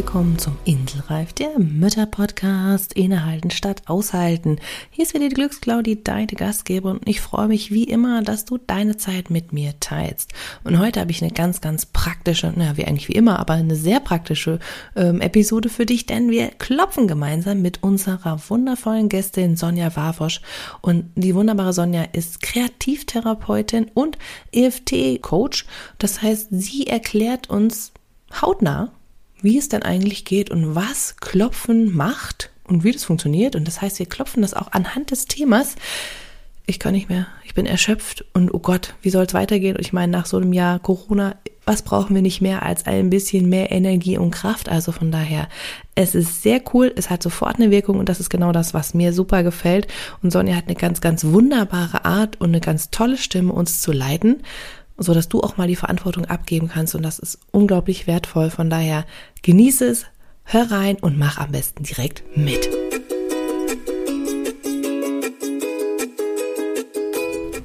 willkommen zum Inselreif, der Mütter-Podcast. Innehalten statt aushalten. Hier ist wieder die Glücksclaudi, deine Gastgeber und ich freue mich wie immer, dass du deine Zeit mit mir teilst. Und heute habe ich eine ganz, ganz praktische, naja, wie eigentlich wie immer, aber eine sehr praktische ähm, Episode für dich, denn wir klopfen gemeinsam mit unserer wundervollen Gästin Sonja Warwosch. Und die wunderbare Sonja ist Kreativtherapeutin und EFT-Coach. Das heißt, sie erklärt uns hautnah, wie es denn eigentlich geht und was Klopfen macht und wie das funktioniert. Und das heißt, wir klopfen das auch anhand des Themas. Ich kann nicht mehr, ich bin erschöpft und oh Gott, wie soll es weitergehen? Und ich meine, nach so einem Jahr Corona, was brauchen wir nicht mehr als ein bisschen mehr Energie und Kraft? Also von daher, es ist sehr cool, es hat sofort eine Wirkung und das ist genau das, was mir super gefällt. Und Sonja hat eine ganz, ganz wunderbare Art und eine ganz tolle Stimme, uns zu leiten so dass du auch mal die Verantwortung abgeben kannst und das ist unglaublich wertvoll. Von daher genieße es, hör rein und mach am besten direkt mit.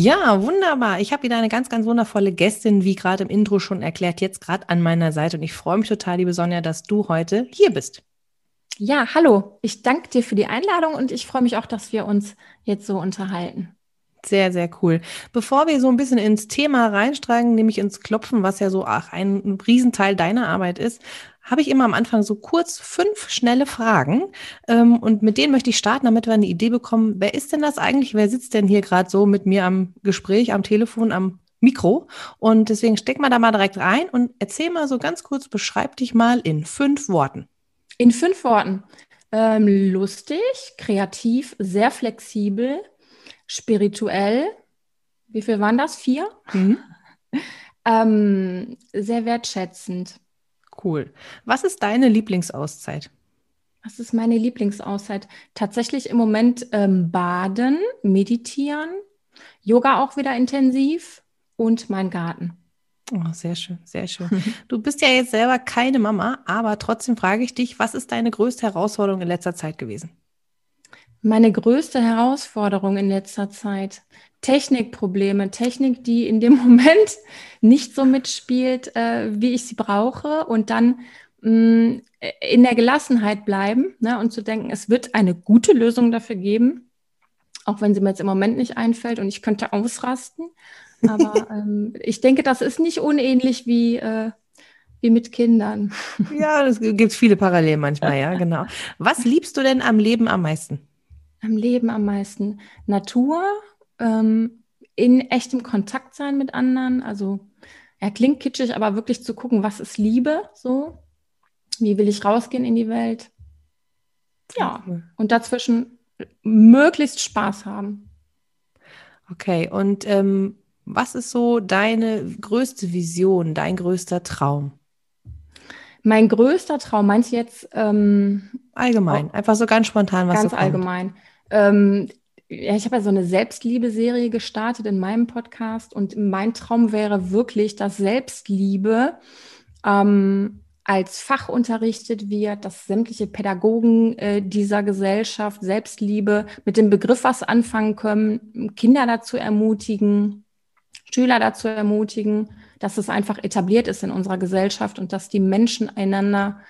Ja, wunderbar. Ich habe wieder eine ganz, ganz wundervolle Gästin, wie gerade im Intro schon erklärt, jetzt gerade an meiner Seite. Und ich freue mich total, liebe Sonja, dass du heute hier bist. Ja, hallo. Ich danke dir für die Einladung und ich freue mich auch, dass wir uns jetzt so unterhalten. Sehr, sehr cool. Bevor wir so ein bisschen ins Thema reinsteigen, nämlich ins Klopfen, was ja so ach, ein Riesenteil deiner Arbeit ist, habe ich immer am Anfang so kurz fünf schnelle Fragen. Ähm, und mit denen möchte ich starten, damit wir eine Idee bekommen, wer ist denn das eigentlich? Wer sitzt denn hier gerade so mit mir am Gespräch, am Telefon, am Mikro? Und deswegen steck mal da mal direkt rein und erzähl mal so ganz kurz, beschreib dich mal in fünf Worten. In fünf Worten. Ähm, lustig, kreativ, sehr flexibel, spirituell. Wie viel waren das? Vier? Mhm. ähm, sehr wertschätzend. Cool. Was ist deine Lieblingsauszeit? Was ist meine Lieblingsauszeit? Tatsächlich im Moment ähm, baden, meditieren, Yoga auch wieder intensiv und mein Garten. Oh, sehr schön, sehr schön. Du bist ja jetzt selber keine Mama, aber trotzdem frage ich dich, was ist deine größte Herausforderung in letzter Zeit gewesen? Meine größte Herausforderung in letzter Zeit. Technikprobleme, Technik, die in dem Moment nicht so mitspielt, äh, wie ich sie brauche und dann mh, mm, in der Gelassenheit bleiben ne, und zu denken, es wird eine gute Lösung dafür geben, auch wenn sie mir jetzt im Moment nicht einfällt und ich könnte ausrasten. Aber ähm, ich denke, das ist nicht unähnlich wie, äh, wie mit Kindern. Ja, es gibt viele Parallelen manchmal, ja, genau. Was liebst du denn am Leben am meisten? Am Leben am meisten Natur, ähm, in echtem Kontakt sein mit anderen. Also er klingt kitschig, aber wirklich zu gucken, was ist Liebe so? Wie will ich rausgehen in die Welt? Ja, und dazwischen möglichst Spaß haben. Okay, und ähm, was ist so deine größte Vision, dein größter Traum? Mein größter Traum, meinst du jetzt? Ähm, allgemein, oh, einfach so ganz spontan, was Ganz allgemein. Ähm, ja, ich habe ja so eine Selbstliebe-Serie gestartet in meinem Podcast und mein Traum wäre wirklich, dass Selbstliebe ähm, als Fach unterrichtet wird, dass sämtliche Pädagogen äh, dieser Gesellschaft Selbstliebe mit dem Begriff was anfangen können, Kinder dazu ermutigen, Schüler dazu ermutigen, dass es einfach etabliert ist in unserer Gesellschaft und dass die Menschen einander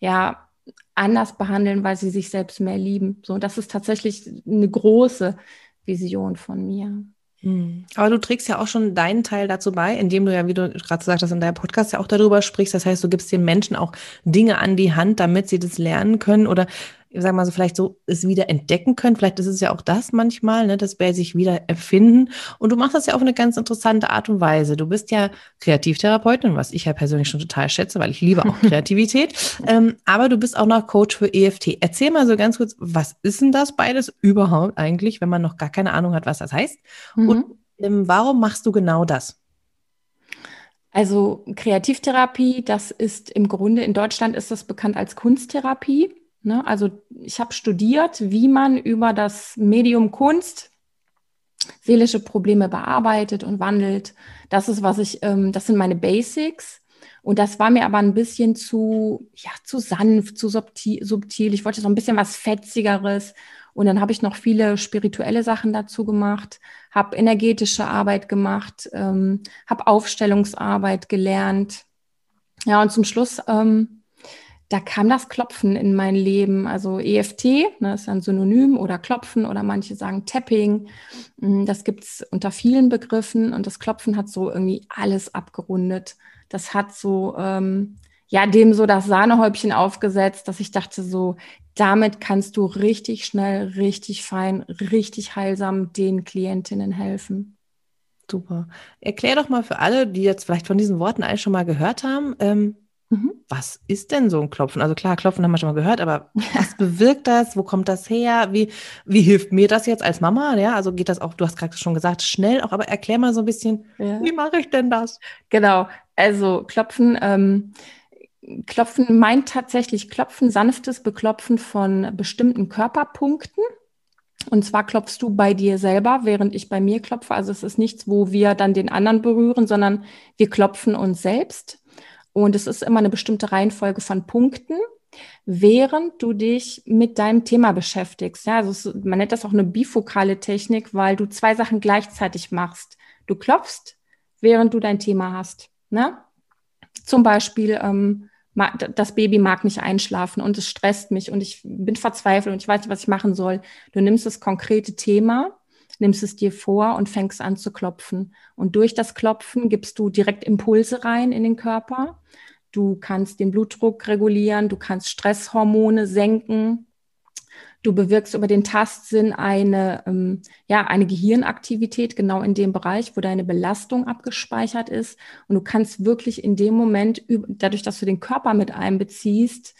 ja anders behandeln, weil sie sich selbst mehr lieben. So, das ist tatsächlich eine große Vision von mir. Hm. Aber du trägst ja auch schon deinen Teil dazu bei, indem du ja, wie du gerade gesagt hast, in deinem Podcast ja auch darüber sprichst. Das heißt, du gibst den Menschen auch Dinge an die Hand, damit sie das lernen können oder ich sag mal so, vielleicht so es wieder entdecken können. Vielleicht ist es ja auch das manchmal, ne, dass wir sich wieder erfinden. Und du machst das ja auf eine ganz interessante Art und Weise. Du bist ja Kreativtherapeutin, was ich ja persönlich schon total schätze, weil ich liebe auch Kreativität. ähm, aber du bist auch noch Coach für EFT. Erzähl mal so ganz kurz, was ist denn das beides überhaupt eigentlich, wenn man noch gar keine Ahnung hat, was das heißt? Mhm. Und ähm, warum machst du genau das? Also Kreativtherapie, das ist im Grunde in Deutschland ist das bekannt als Kunsttherapie. Ne? Also ich habe studiert, wie man über das Medium Kunst seelische Probleme bearbeitet und wandelt. Das ist, was ich, ähm, das sind meine Basics. Und das war mir aber ein bisschen zu, ja, zu sanft, zu subtil. Ich wollte so ein bisschen was Fetzigeres. Und dann habe ich noch viele spirituelle Sachen dazu gemacht, habe energetische Arbeit gemacht, ähm, habe Aufstellungsarbeit gelernt. Ja, und zum Schluss ähm, da kam das Klopfen in mein Leben. Also EFT, ne, ist ein Synonym oder Klopfen oder manche sagen Tapping. Mm, das gibt es unter vielen Begriffen und das Klopfen hat so irgendwie alles abgerundet. Das hat so, ähm, ja, dem so das Sahnehäubchen aufgesetzt, dass ich dachte so, damit kannst du richtig schnell, richtig fein, richtig heilsam den Klientinnen helfen. Super. Erklär doch mal für alle, die jetzt vielleicht von diesen Worten eigentlich schon mal gehört haben, ähm, Mhm. Was ist denn so ein Klopfen? Also klar, Klopfen haben wir schon mal gehört, aber was bewirkt das? Wo kommt das her? Wie, wie hilft mir das jetzt als Mama? Ja, also geht das auch, du hast gerade schon gesagt, schnell auch, aber erklär mal so ein bisschen, ja. wie mache ich denn das? Genau, also Klopfen, ähm, Klopfen meint tatsächlich Klopfen, sanftes Beklopfen von bestimmten Körperpunkten. Und zwar klopfst du bei dir selber, während ich bei mir klopfe. Also es ist nichts, wo wir dann den anderen berühren, sondern wir klopfen uns selbst. Und es ist immer eine bestimmte Reihenfolge von Punkten, während du dich mit deinem Thema beschäftigst. Ja, also es, man nennt das auch eine bifokale Technik, weil du zwei Sachen gleichzeitig machst. Du klopfst, während du dein Thema hast. Ne? Zum Beispiel, ähm, das Baby mag nicht einschlafen und es stresst mich und ich bin verzweifelt und ich weiß nicht, was ich machen soll. Du nimmst das konkrete Thema nimmst es dir vor und fängst an zu klopfen. Und durch das Klopfen gibst du direkt Impulse rein in den Körper. Du kannst den Blutdruck regulieren, du kannst Stresshormone senken. Du bewirkst über den Tastsinn eine, ähm, ja, eine Gehirnaktivität genau in dem Bereich, wo deine Belastung abgespeichert ist. Und du kannst wirklich in dem Moment, dadurch, dass du den Körper mit einbeziehst,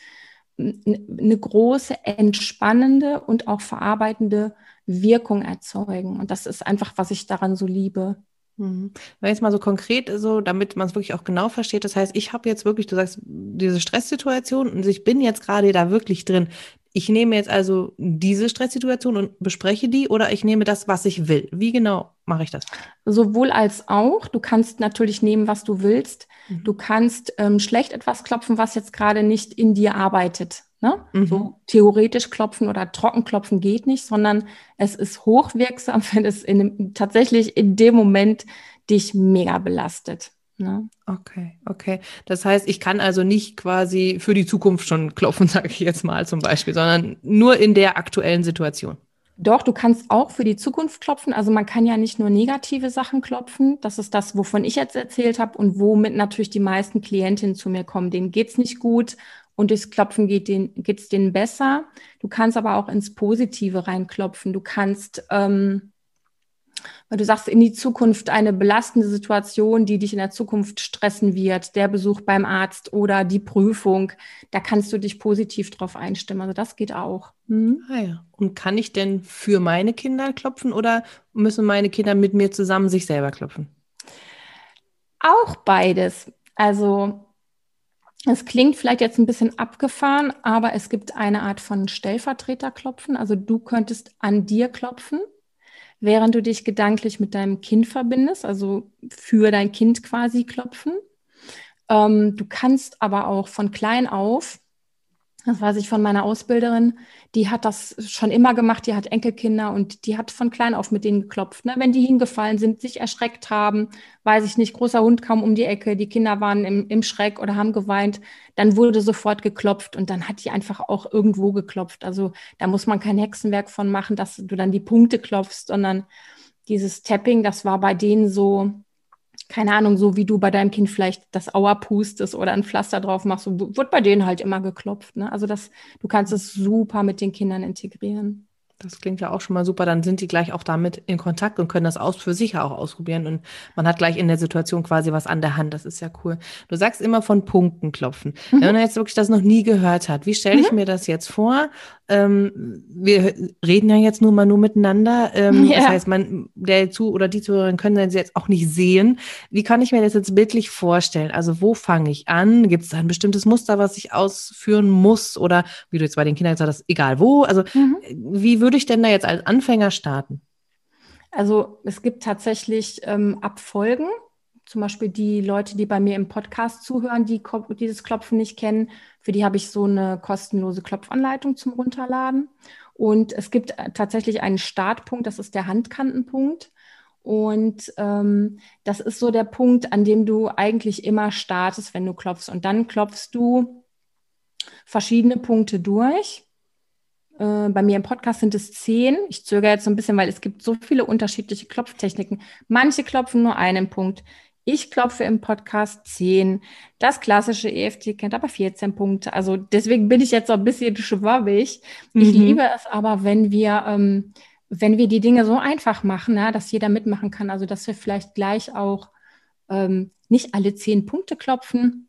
eine große entspannende und auch verarbeitende Wirkung erzeugen. Und das ist einfach, was ich daran so liebe. Mhm. Wenn jetzt mal so konkret, so damit man es wirklich auch genau versteht, das heißt, ich habe jetzt wirklich, du sagst, diese Stresssituation und ich bin jetzt gerade da wirklich drin. Ich nehme jetzt also diese Stresssituation und bespreche die oder ich nehme das, was ich will. Wie genau mache ich das? Sowohl als auch. Du kannst natürlich nehmen, was du willst. Mhm. Du kannst ähm, schlecht etwas klopfen, was jetzt gerade nicht in dir arbeitet. Ne? Mhm. So theoretisch klopfen oder trocken klopfen geht nicht, sondern es ist hochwirksam, wenn es in, tatsächlich in dem Moment dich mega belastet. Ne? Okay, okay. Das heißt, ich kann also nicht quasi für die Zukunft schon klopfen, sage ich jetzt mal zum Beispiel, sondern nur in der aktuellen Situation. Doch, du kannst auch für die Zukunft klopfen. Also man kann ja nicht nur negative Sachen klopfen. Das ist das, wovon ich jetzt erzählt habe und womit natürlich die meisten Klientinnen zu mir kommen. Denen geht's nicht gut und durchs Klopfen geht den, geht's denen besser. Du kannst aber auch ins Positive reinklopfen. Du kannst, ähm, weil du sagst, in die Zukunft eine belastende Situation, die dich in der Zukunft stressen wird, der Besuch beim Arzt oder die Prüfung, da kannst du dich positiv drauf einstimmen. Also das geht auch. Mhm. Ah ja. Und kann ich denn für meine Kinder klopfen oder müssen meine Kinder mit mir zusammen sich selber klopfen? Auch beides. Also es klingt vielleicht jetzt ein bisschen abgefahren, aber es gibt eine Art von Stellvertreterklopfen. Also du könntest an dir klopfen, während du dich gedanklich mit deinem Kind verbindest, also für dein Kind quasi klopfen. Ähm, du kannst aber auch von klein auf das weiß ich von meiner Ausbilderin, die hat das schon immer gemacht, die hat Enkelkinder und die hat von klein auf mit denen geklopft. Ne? Wenn die hingefallen sind, sich erschreckt haben, weiß ich nicht, großer Hund kam um die Ecke, die Kinder waren im, im Schreck oder haben geweint, dann wurde sofort geklopft und dann hat die einfach auch irgendwo geklopft. Also da muss man kein Hexenwerk von machen, dass du dann die Punkte klopfst, sondern dieses Tapping, das war bei denen so, keine Ahnung, so wie du bei deinem Kind vielleicht das Auer pustest oder ein Pflaster drauf machst, so wird bei denen halt immer geklopft. Ne? Also das, du kannst es super mit den Kindern integrieren. Das klingt ja auch schon mal super. Dann sind die gleich auch damit in Kontakt und können das aus für sich auch ausprobieren. Und man hat gleich in der Situation quasi was an der Hand. Das ist ja cool. Du sagst immer von Punkten klopfen. Mhm. Wenn man jetzt wirklich das noch nie gehört hat, wie stelle ich mhm. mir das jetzt vor? Ähm, wir reden ja jetzt nur mal nur miteinander. Ähm, ja. Das heißt, man, der zu oder die Zuhörerin können das jetzt auch nicht sehen. Wie kann ich mir das jetzt bildlich vorstellen? Also wo fange ich an? Gibt es da ein bestimmtes Muster, was ich ausführen muss? Oder wie du jetzt bei den Kindern gesagt hast, egal wo. Also mhm. wie würde ich denn da jetzt als Anfänger starten? Also es gibt tatsächlich ähm, Abfolgen zum Beispiel die Leute, die bei mir im Podcast zuhören, die dieses Klopfen nicht kennen, für die habe ich so eine kostenlose Klopfanleitung zum Runterladen. Und es gibt äh, tatsächlich einen Startpunkt, das ist der Handkantenpunkt. Und ähm, das ist so der Punkt, an dem du eigentlich immer startest, wenn du klopfst. Und dann klopfst du verschiedene Punkte durch. Äh, bei mir im Podcast sind es zehn. Ich zögere jetzt so ein bisschen, weil es gibt so viele unterschiedliche Klopftechniken. Manche klopfen nur einen Punkt. Ich klopfe im Podcast 10. Das klassische EFT kennt aber 14 Punkte. Also deswegen bin ich jetzt so ein bisschen schwabbig. Mhm. Ich liebe es aber, wenn wir, ähm, wenn wir die Dinge so einfach machen, ja, dass jeder mitmachen kann. Also dass wir vielleicht gleich auch ähm, nicht alle zehn Punkte klopfen,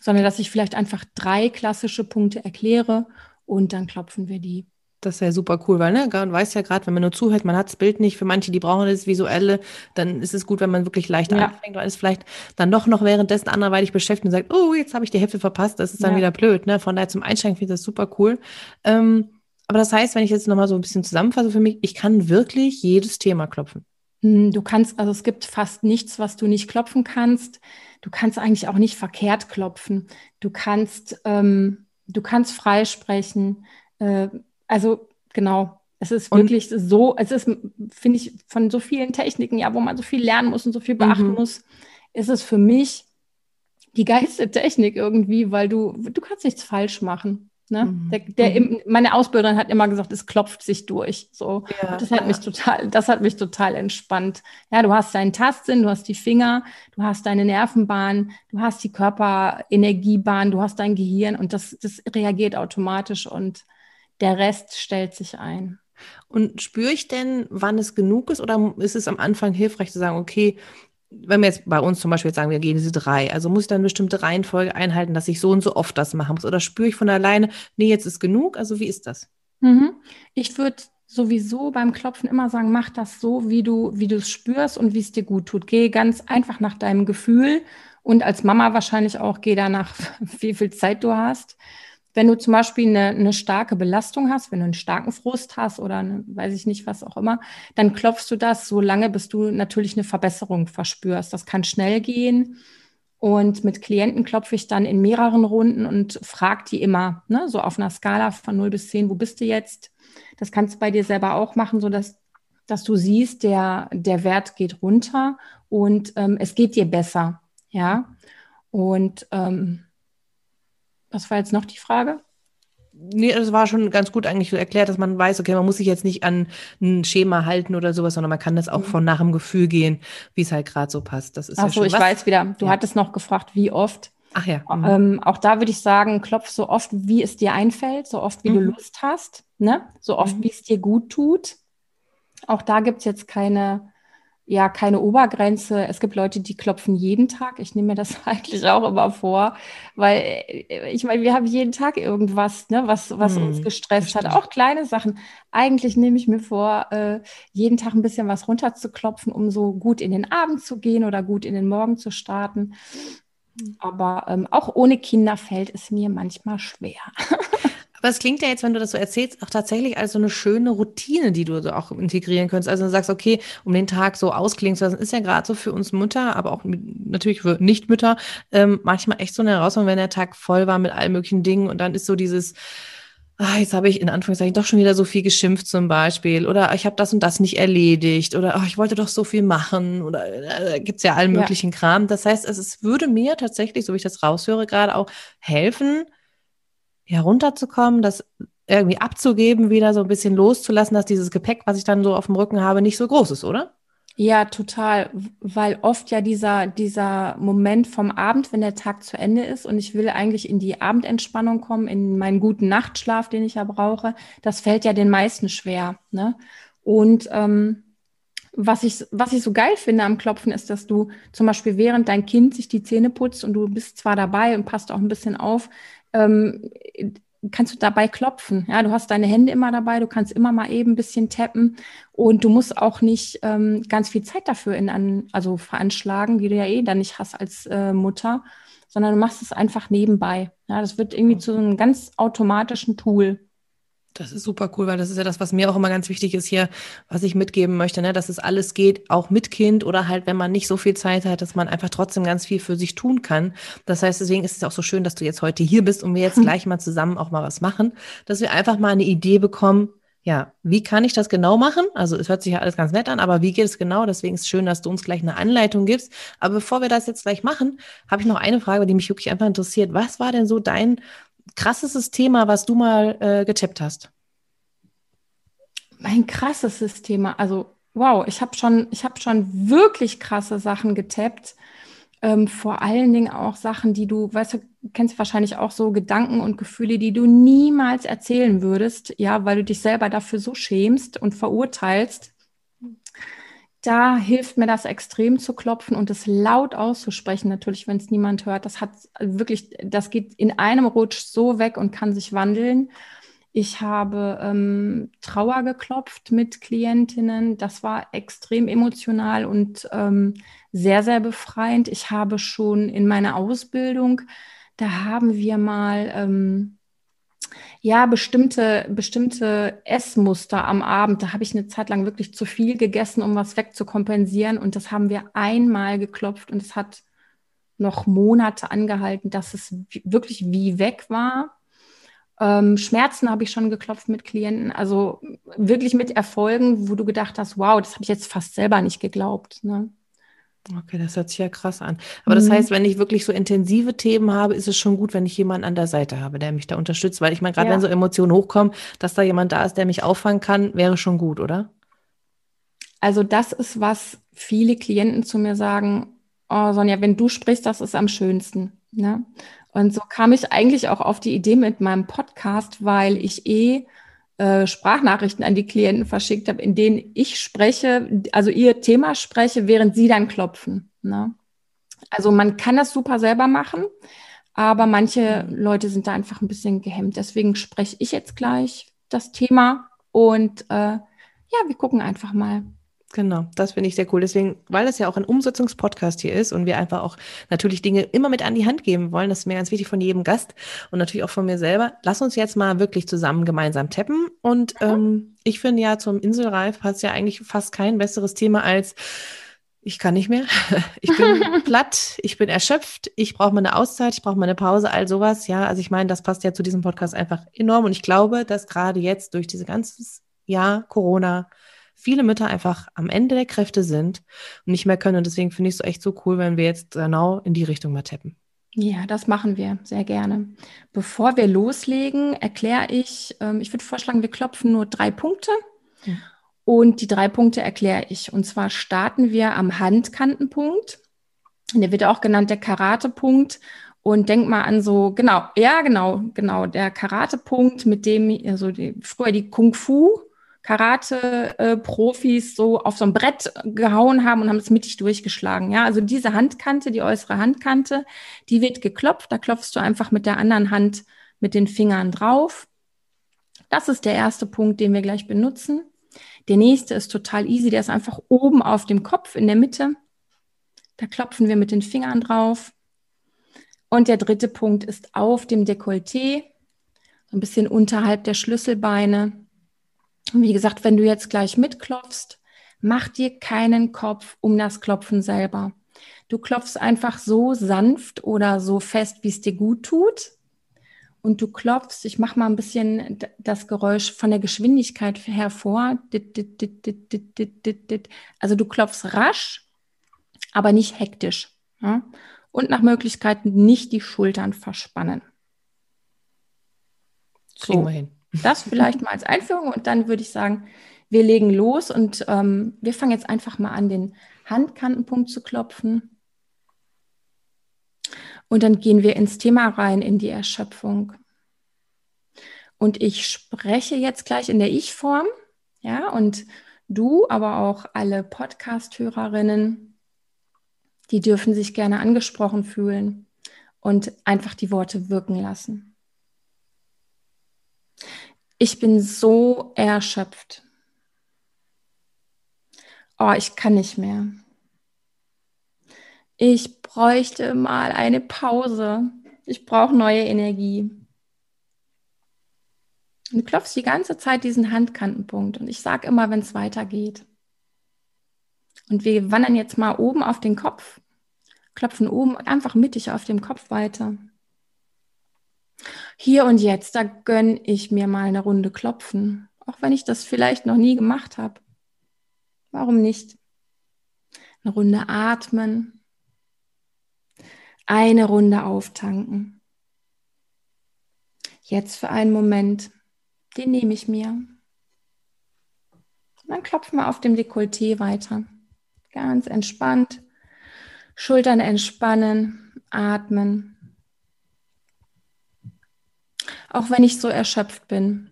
sondern dass ich vielleicht einfach drei klassische Punkte erkläre und dann klopfen wir die. Das ist ja super cool, weil ne, man weiß ja gerade, wenn man nur zuhört, man hat das Bild nicht. Für manche, die brauchen das Visuelle, dann ist es gut, wenn man wirklich leicht ja. anfängt, weil es vielleicht dann doch noch währenddessen anderweitig beschäftigt und sagt, oh, jetzt habe ich die Hälfte verpasst, das ist dann ja. wieder blöd. Ne? Von daher zum Einsteigen finde ich das super cool. Ähm, aber das heißt, wenn ich jetzt nochmal so ein bisschen zusammenfasse für mich, ich kann wirklich jedes Thema klopfen. Hm, du kannst, also es gibt fast nichts, was du nicht klopfen kannst. Du kannst eigentlich auch nicht verkehrt klopfen. Du kannst, ähm, du kannst freisprechen. Äh, also genau, es ist und wirklich so, es ist, finde ich, von so vielen Techniken, ja, wo man so viel lernen muss und so viel beachten mhm. muss, ist es für mich die geilste Technik irgendwie, weil du, du kannst nichts falsch machen. Ne? Mhm. Der, der mhm. meine Ausbilderin hat immer gesagt, es klopft sich durch. So, ja, das hat ja. mich total, das hat mich total entspannt. Ja, du hast deinen Tastsinn, du hast die Finger, du hast deine Nervenbahn, du hast die Körperenergiebahn, du hast dein Gehirn und das, das reagiert automatisch und der Rest stellt sich ein. Und spüre ich denn, wann es genug ist oder ist es am Anfang hilfreich zu sagen, okay, wenn wir jetzt bei uns zum Beispiel jetzt sagen, wir gehen diese drei, also muss ich dann eine bestimmte Reihenfolge einhalten, dass ich so und so oft das machen muss? Oder spüre ich von alleine, nee, jetzt ist genug? Also wie ist das? Mhm. Ich würde sowieso beim Klopfen immer sagen, mach das so, wie du, wie du es spürst und wie es dir gut tut. Geh ganz einfach nach deinem Gefühl und als Mama wahrscheinlich auch geh danach, wie viel Zeit du hast. Wenn du zum Beispiel eine, eine, starke Belastung hast, wenn du einen starken Frust hast oder eine, weiß ich nicht, was auch immer, dann klopfst du das so lange, bis du natürlich eine Verbesserung verspürst. Das kann schnell gehen. Und mit Klienten klopfe ich dann in mehreren Runden und frage die immer, ne, so auf einer Skala von 0 bis 10, wo bist du jetzt? Das kannst du bei dir selber auch machen, so dass, dass du siehst, der, der Wert geht runter und ähm, es geht dir besser. Ja. Und ähm, was war jetzt noch die Frage? Nee, das war schon ganz gut eigentlich erklärt, dass man weiß, okay, man muss sich jetzt nicht an ein Schema halten oder sowas, sondern man kann das auch mhm. von nach dem Gefühl gehen, wie es halt gerade so passt. Das ist Ach ja so, ich was. weiß wieder. Du ja. hattest noch gefragt, wie oft. Ach ja. Mhm. Ähm, auch da würde ich sagen, klopf so oft, wie es dir einfällt, so oft, wie mhm. du Lust hast, ne? so oft, mhm. wie es dir gut tut. Auch da gibt es jetzt keine ja keine Obergrenze. Es gibt Leute, die klopfen jeden Tag. Ich nehme mir das eigentlich auch immer vor, weil äh, ich meine, wir haben jeden Tag irgendwas, ne, was, was hm, uns gestresst hat. Auch kleine Sachen. Eigentlich nehme ich mir vor, äh, jeden Tag ein bisschen was runterzuklopfen, um so gut in den Abend zu gehen oder gut in den Morgen zu starten. Aber ähm, auch ohne Kinder fällt es mir manchmal schwer. Aber es klingt ja jetzt, wenn du das so erzählst, auch tatsächlich als so eine schöne Routine, die du so auch integrieren könntest. Also du sagst, okay, um den Tag so ausklingen zu lassen, ist ja gerade so für uns Mütter, aber auch natürlich für Nichtmütter, ähm, manchmal echt so eine Herausforderung, wenn der Tag voll war mit allen möglichen Dingen und dann ist so dieses, ah, jetzt habe ich in Anführungszeichen doch schon wieder so viel geschimpft zum Beispiel oder ich habe das und das nicht erledigt oder oh, ich wollte doch so viel machen oder äh, gibt's ja allen möglichen ja. Kram. Das heißt, es, es würde mir tatsächlich, so wie ich das raushöre, gerade auch helfen, herunterzukommen, das irgendwie abzugeben, wieder so ein bisschen loszulassen, dass dieses Gepäck, was ich dann so auf dem Rücken habe, nicht so groß ist, oder? Ja, total, weil oft ja dieser, dieser Moment vom Abend, wenn der Tag zu Ende ist und ich will eigentlich in die Abendentspannung kommen, in meinen guten Nachtschlaf, den ich ja brauche, das fällt ja den meisten schwer. Ne? Und ähm, was ich, was ich so geil finde am Klopfen ist, dass du zum Beispiel während dein Kind sich die Zähne putzt und du bist zwar dabei und passt auch ein bisschen auf, ähm, kannst du dabei klopfen. Ja, du hast deine Hände immer dabei, du kannst immer mal eben ein bisschen tappen und du musst auch nicht ähm, ganz viel Zeit dafür in an, also veranschlagen, die du ja eh dann nicht hast als äh, Mutter, sondern du machst es einfach nebenbei. Ja, das wird irgendwie zu einem ganz automatischen Tool. Das ist super cool, weil das ist ja das, was mir auch immer ganz wichtig ist hier, was ich mitgeben möchte, ne? dass es alles geht, auch mit Kind oder halt, wenn man nicht so viel Zeit hat, dass man einfach trotzdem ganz viel für sich tun kann. Das heißt, deswegen ist es auch so schön, dass du jetzt heute hier bist und wir jetzt gleich mal zusammen auch mal was machen, dass wir einfach mal eine Idee bekommen, ja, wie kann ich das genau machen? Also es hört sich ja alles ganz nett an, aber wie geht es genau? Deswegen ist es schön, dass du uns gleich eine Anleitung gibst. Aber bevor wir das jetzt gleich machen, habe ich noch eine Frage, die mich wirklich einfach interessiert. Was war denn so dein krassestes Thema, was du mal äh, getippt hast? Mein krassestes Thema, also wow, ich habe schon, ich habe schon wirklich krasse Sachen getappt. Ähm, vor allen Dingen auch Sachen, die du, weißt du, kennst wahrscheinlich auch so Gedanken und Gefühle, die du niemals erzählen würdest, ja, weil du dich selber dafür so schämst und verurteilst. Da hilft mir das extrem zu klopfen und es laut auszusprechen, natürlich, wenn es niemand hört. Das hat wirklich, das geht in einem Rutsch so weg und kann sich wandeln. Ich habe ähm, Trauer geklopft mit Klientinnen. Das war extrem emotional und ähm, sehr, sehr befreiend. Ich habe schon in meiner Ausbildung, da haben wir mal ähm, ja, bestimmte, bestimmte Essmuster am Abend. Da habe ich eine Zeit lang wirklich zu viel gegessen, um was wegzukompensieren. Und das haben wir einmal geklopft und es hat noch Monate angehalten, dass es wirklich wie weg war. Ähm, Schmerzen habe ich schon geklopft mit Klienten, also wirklich mit Erfolgen, wo du gedacht hast, wow, das habe ich jetzt fast selber nicht geglaubt. Ne? Okay, das hört sich ja krass an. Aber das mhm. heißt, wenn ich wirklich so intensive Themen habe, ist es schon gut, wenn ich jemanden an der Seite habe, der mich da unterstützt. Weil ich meine, gerade ja. wenn so Emotionen hochkommen, dass da jemand da ist, der mich auffangen kann, wäre schon gut, oder? Also das ist, was viele Klienten zu mir sagen, oh Sonja, wenn du sprichst, das ist am schönsten. Ne? Und so kam ich eigentlich auch auf die Idee mit meinem Podcast, weil ich eh Sprachnachrichten an die Klienten verschickt habe, in denen ich spreche, also ihr Thema spreche, während sie dann klopfen. Ne? Also man kann das super selber machen, aber manche Leute sind da einfach ein bisschen gehemmt. Deswegen spreche ich jetzt gleich das Thema und äh, ja, wir gucken einfach mal. Genau, das finde ich sehr cool. Deswegen, weil das ja auch ein Umsetzungspodcast hier ist und wir einfach auch natürlich Dinge immer mit an die Hand geben wollen, das ist mir ganz wichtig von jedem Gast und natürlich auch von mir selber. Lass uns jetzt mal wirklich zusammen gemeinsam tappen. Und ähm, ich finde ja, zum Inselreif passt ja eigentlich fast kein besseres Thema als ich kann nicht mehr. Ich bin platt, ich bin erschöpft, ich brauche mal eine Auszeit, ich brauche mal eine Pause, all sowas. Ja, also ich meine, das passt ja zu diesem Podcast einfach enorm. Und ich glaube, dass gerade jetzt durch diese ganze Jahr Corona viele Mütter einfach am Ende der Kräfte sind und nicht mehr können. Und deswegen finde ich es so echt so cool, wenn wir jetzt genau in die Richtung mal tappen. Ja, das machen wir sehr gerne. Bevor wir loslegen, erkläre ich, ähm, ich würde vorschlagen, wir klopfen nur drei Punkte. Ja. Und die drei Punkte erkläre ich. Und zwar starten wir am Handkantenpunkt. Der wird auch genannt der Karatepunkt. Und denk mal an so, genau, ja, genau, genau, der Karatepunkt, mit dem, also die, früher die Kung Fu Karate-Profis so auf so ein Brett gehauen haben und haben es mittig durchgeschlagen. Ja, also diese Handkante, die äußere Handkante, die wird geklopft. Da klopfst du einfach mit der anderen Hand mit den Fingern drauf. Das ist der erste Punkt, den wir gleich benutzen. Der nächste ist total easy. Der ist einfach oben auf dem Kopf in der Mitte. Da klopfen wir mit den Fingern drauf. Und der dritte Punkt ist auf dem Dekolleté, so ein bisschen unterhalb der Schlüsselbeine. Wie gesagt, wenn du jetzt gleich mitklopfst, mach dir keinen Kopf um das Klopfen selber. Du klopfst einfach so sanft oder so fest, wie es dir gut tut. Und du klopfst, ich mache mal ein bisschen das Geräusch von der Geschwindigkeit hervor. Also du klopfst rasch, aber nicht hektisch. Und nach Möglichkeit nicht die Schultern verspannen. So. Kriegen wir hin. Das vielleicht mal als Einführung und dann würde ich sagen, wir legen los und ähm, wir fangen jetzt einfach mal an, den Handkantenpunkt zu klopfen. Und dann gehen wir ins Thema rein, in die Erschöpfung. Und ich spreche jetzt gleich in der Ich-Form, ja, und du, aber auch alle Podcast-Hörerinnen, die dürfen sich gerne angesprochen fühlen und einfach die Worte wirken lassen. Ich bin so erschöpft. Oh, ich kann nicht mehr. Ich bräuchte mal eine Pause. Ich brauche neue Energie. Und du klopfst die ganze Zeit diesen Handkantenpunkt. Und ich sage immer, wenn es weitergeht. Und wir wandern jetzt mal oben auf den Kopf, klopfen oben einfach mittig auf dem Kopf weiter. Hier und jetzt, da gönne ich mir mal eine Runde klopfen, auch wenn ich das vielleicht noch nie gemacht habe. Warum nicht? Eine Runde atmen, eine Runde auftanken. Jetzt für einen Moment den nehme ich mir. Und dann klopfen wir auf dem Dekolleté weiter. Ganz entspannt. Schultern entspannen, atmen. Auch wenn ich so erschöpft bin,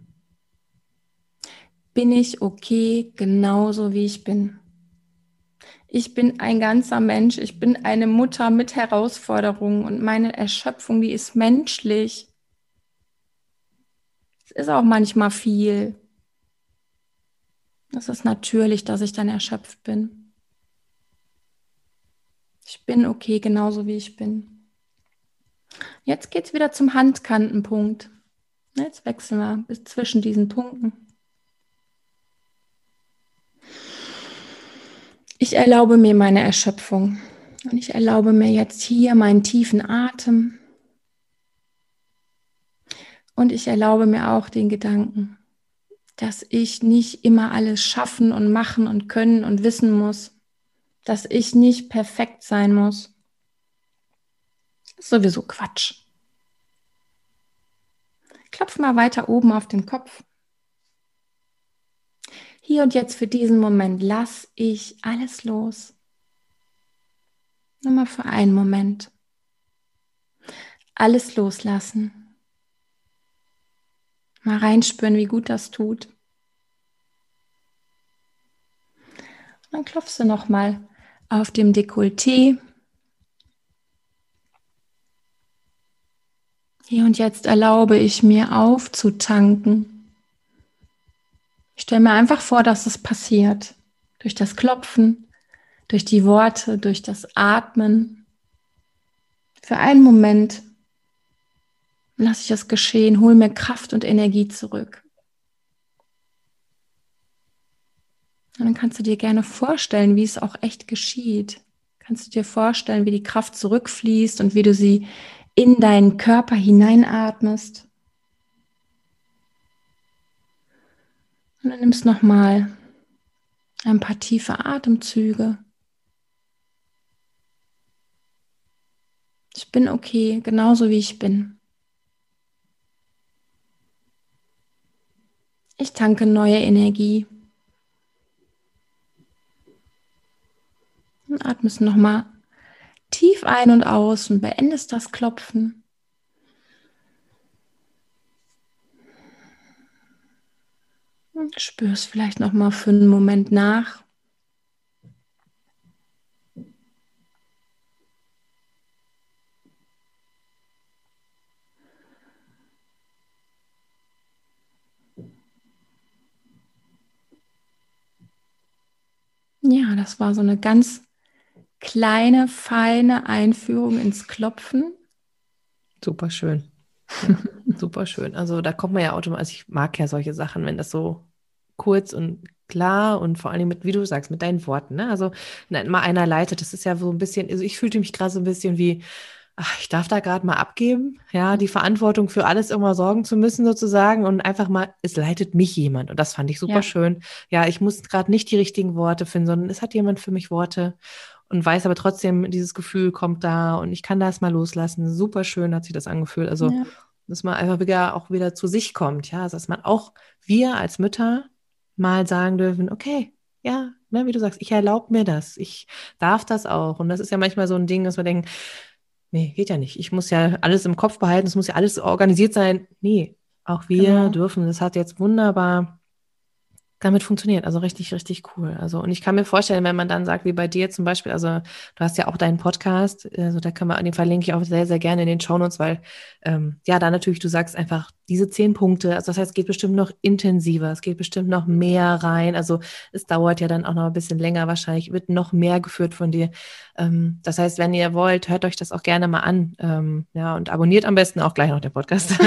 bin ich okay, genauso wie ich bin. Ich bin ein ganzer Mensch, ich bin eine Mutter mit Herausforderungen und meine Erschöpfung, die ist menschlich ist auch manchmal viel. Es ist natürlich, dass ich dann erschöpft bin. Ich bin okay, genauso wie ich bin. Jetzt geht es wieder zum Handkantenpunkt. Jetzt wechseln wir bis zwischen diesen Punkten. Ich erlaube mir meine Erschöpfung und ich erlaube mir jetzt hier meinen tiefen Atem. Und ich erlaube mir auch den Gedanken, dass ich nicht immer alles schaffen und machen und können und wissen muss, dass ich nicht perfekt sein muss. Sowieso Quatsch. Klopf mal weiter oben auf den Kopf. Hier und jetzt für diesen Moment lass ich alles los. Nur mal für einen Moment. Alles loslassen. Mal reinspüren, wie gut das tut. Dann klopfst du nochmal auf dem Dekolleté. Hier und jetzt erlaube ich mir aufzutanken. Ich stelle mir einfach vor, dass es passiert. Durch das Klopfen, durch die Worte, durch das Atmen. Für einen Moment Lass ich es geschehen, hol mir Kraft und Energie zurück. Und dann kannst du dir gerne vorstellen, wie es auch echt geschieht. Kannst du dir vorstellen, wie die Kraft zurückfließt und wie du sie in deinen Körper hineinatmest. Und dann nimmst nochmal ein paar tiefe Atemzüge. Ich bin okay, genauso wie ich bin. Ich tanke neue Energie. Und atmest nochmal tief ein und aus und beendest das Klopfen. Und spürst vielleicht nochmal für einen Moment nach. Ja, das war so eine ganz kleine, feine Einführung ins Klopfen. Super schön. Ja, super schön. Also da kommt man ja automatisch, also ich mag ja solche Sachen, wenn das so kurz und klar und vor allem mit, wie du sagst, mit deinen Worten. Ne? Also mal einer leitet, das ist ja so ein bisschen, also ich fühlte mich gerade so ein bisschen wie, ach, ich darf da gerade mal abgeben, ja, die Verantwortung für alles immer sorgen zu müssen sozusagen und einfach mal, es leitet mich jemand und das fand ich super ja. schön. Ja, ich muss gerade nicht die richtigen Worte finden, sondern es hat jemand für mich Worte und weiß aber trotzdem, dieses Gefühl kommt da und ich kann das mal loslassen. Super schön hat sich das angefühlt. Also, ja. dass man einfach wieder auch wieder zu sich kommt, ja, also, dass man auch wir als Mütter mal sagen dürfen, okay, ja, ne, wie du sagst, ich erlaube mir das, ich darf das auch. Und das ist ja manchmal so ein Ding, dass wir denken, nee, geht ja nicht. Ich muss ja alles im Kopf behalten, es muss ja alles organisiert sein. Nee, auch wir genau. dürfen. Das hat jetzt wunderbar damit funktioniert. Also richtig, richtig cool. Also, und ich kann mir vorstellen, wenn man dann sagt, wie bei dir zum Beispiel, also du hast ja auch deinen Podcast, also da kann man, den verlinke ich auch sehr, sehr gerne in den Shownotes, weil ähm, ja, da natürlich, du sagst einfach diese zehn Punkte, also das heißt, es geht bestimmt noch intensiver, es geht bestimmt noch mehr rein. Also es dauert ja dann auch noch ein bisschen länger wahrscheinlich, wird noch mehr geführt von dir. Ähm, das heißt, wenn ihr wollt, hört euch das auch gerne mal an. Ähm, ja, und abonniert am besten auch gleich noch den Podcast.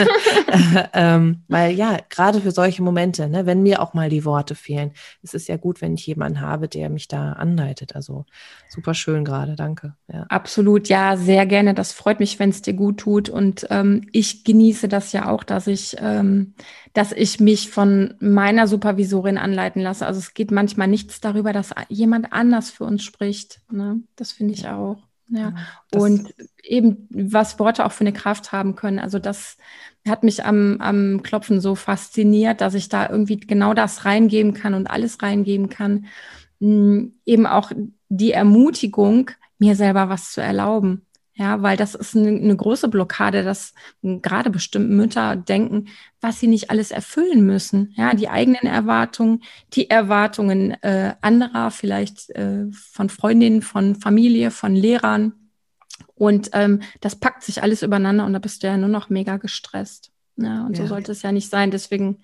ähm, weil ja, gerade für solche Momente, ne, wenn mir auch mal die Worte fehlen, ist es ja gut, wenn ich jemanden habe, der mich da anleitet. Also super schön gerade, danke. Ja. Absolut, ja, sehr gerne. Das freut mich, wenn es dir gut tut. Und ähm, ich genieße das ja auch, dass ich, ähm, dass ich mich von meiner Supervisorin anleiten lasse. Also es geht manchmal nichts darüber, dass jemand anders für uns spricht. Ne? Das finde ich auch. Ja. Und eben, was Worte auch für eine Kraft haben können. Also das hat mich am, am Klopfen so fasziniert, dass ich da irgendwie genau das reingeben kann und alles reingeben kann. Hm, eben auch die Ermutigung, mir selber was zu erlauben. Ja, weil das ist eine, eine große Blockade, dass gerade bestimmte Mütter denken, was sie nicht alles erfüllen müssen. Ja, die eigenen Erwartungen, die Erwartungen äh, anderer, vielleicht äh, von Freundinnen, von Familie, von Lehrern. Und ähm, das packt sich alles übereinander und da bist du ja nur noch mega gestresst. Ja, und ja. so sollte es ja nicht sein. Deswegen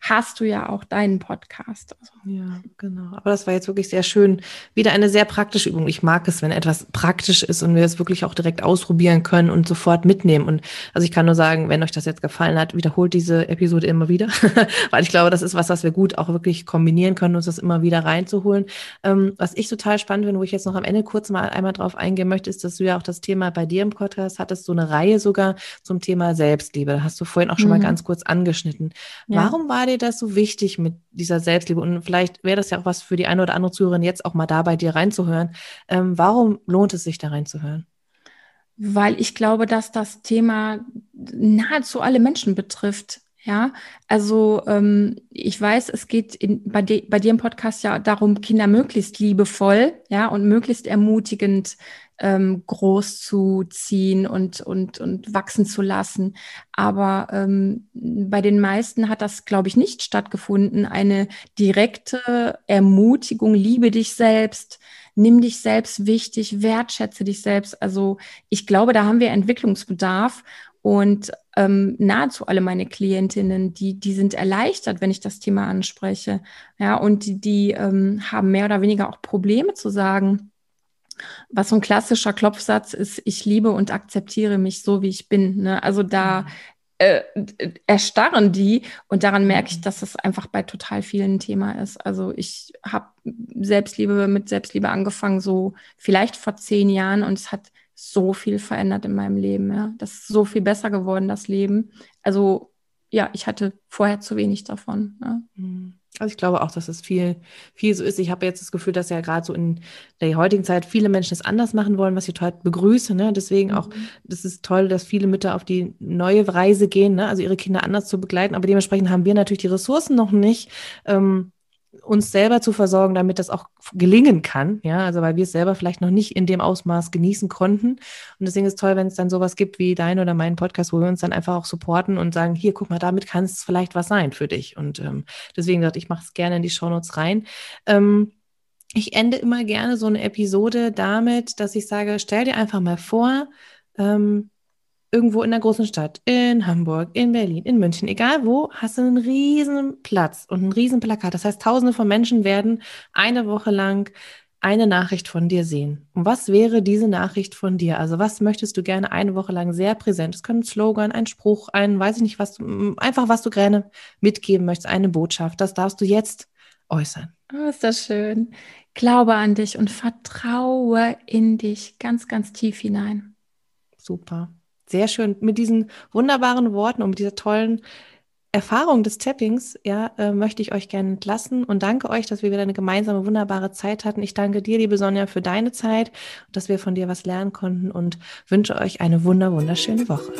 hast du ja auch deinen Podcast. Also. Ja, genau. Aber das war jetzt wirklich sehr schön. Wieder eine sehr praktische Übung. Ich mag es, wenn etwas praktisch ist und wir es wirklich auch direkt ausprobieren können und sofort mitnehmen. Und also ich kann nur sagen, wenn euch das jetzt gefallen hat, wiederholt diese Episode immer wieder, weil ich glaube, das ist was, was wir gut auch wirklich kombinieren können, uns das immer wieder reinzuholen. Ähm, was ich total spannend finde, wo ich jetzt noch am Ende kurz mal einmal drauf eingehen möchte, ist, dass du ja auch das Thema bei dir im Podcast hattest, so eine Reihe sogar zum Thema Selbstliebe. Da hast du vorhin auch schon mhm. mal ganz kurz angeschnitten. Ja. Warum war dir das so wichtig mit dieser Selbstliebe? Und vielleicht wäre das ja auch was für die eine oder andere Zuhörerin, jetzt auch mal da bei dir reinzuhören. Ähm, warum lohnt es sich, da reinzuhören? Weil ich glaube, dass das Thema nahezu alle Menschen betrifft. Ja, also ähm, ich weiß, es geht in, bei, de, bei dir im Podcast ja darum, Kinder möglichst liebevoll, ja, und möglichst ermutigend ähm, groß zu ziehen und, und, und wachsen zu lassen. Aber ähm, bei den meisten hat das, glaube ich, nicht stattgefunden. Eine direkte Ermutigung, liebe dich selbst, nimm dich selbst wichtig, wertschätze dich selbst. Also ich glaube, da haben wir Entwicklungsbedarf. Und ähm, nahezu alle meine Klientinnen, die, die sind erleichtert, wenn ich das Thema anspreche. Ja, und die, die ähm, haben mehr oder weniger auch Probleme zu sagen, was so ein klassischer Klopfsatz ist, ich liebe und akzeptiere mich so, wie ich bin. Ne? Also da mhm. äh, erstarren die und daran merke ich, mhm. dass das einfach bei total vielen Thema ist. Also ich habe Selbstliebe mit Selbstliebe angefangen, so vielleicht vor zehn Jahren und es hat so viel verändert in meinem Leben. Ja. Das ist so viel besser geworden, das Leben. Also ja, ich hatte vorher zu wenig davon. Ja. Mhm. Also ich glaube auch, dass es viel, viel so ist. Ich habe jetzt das Gefühl, dass ja gerade so in der heutigen Zeit viele Menschen es anders machen wollen, was ich total begrüße. Ne? Deswegen auch, mhm. das ist toll, dass viele Mütter auf die neue Reise gehen, ne? also ihre Kinder anders zu begleiten. Aber dementsprechend haben wir natürlich die Ressourcen noch nicht, ähm, uns selber zu versorgen, damit das auch gelingen kann. Ja, also weil wir es selber vielleicht noch nicht in dem Ausmaß genießen konnten. Und deswegen ist es toll, wenn es dann sowas gibt wie dein oder meinen Podcast, wo wir uns dann einfach auch supporten und sagen, hier, guck mal, damit kann es vielleicht was sein für dich. Und ähm, deswegen gesagt, ich mache es gerne in die Shownotes rein. Ähm, ich ende immer gerne so eine Episode damit, dass ich sage, stell dir einfach mal vor, ähm, irgendwo in der großen Stadt, in Hamburg, in Berlin, in München, egal wo, hast du einen riesen Platz und ein riesen Plakat. Das heißt, tausende von Menschen werden eine Woche lang eine Nachricht von dir sehen. Und was wäre diese Nachricht von dir? Also was möchtest du gerne eine Woche lang sehr präsent? Es können ein Slogan, ein Spruch, ein, weiß ich nicht was, einfach was du gerne mitgeben möchtest, eine Botschaft. Das darfst du jetzt äußern. Oh, ist das schön. Glaube an dich und vertraue in dich ganz, ganz tief hinein. Super. Sehr schön. Mit diesen wunderbaren Worten und mit dieser tollen Erfahrung des Tappings, ja, äh, möchte ich euch gerne entlassen und danke euch, dass wir wieder eine gemeinsame wunderbare Zeit hatten. Ich danke dir, liebe Sonja, für deine Zeit, dass wir von dir was lernen konnten und wünsche euch eine wunder wunderschöne Woche.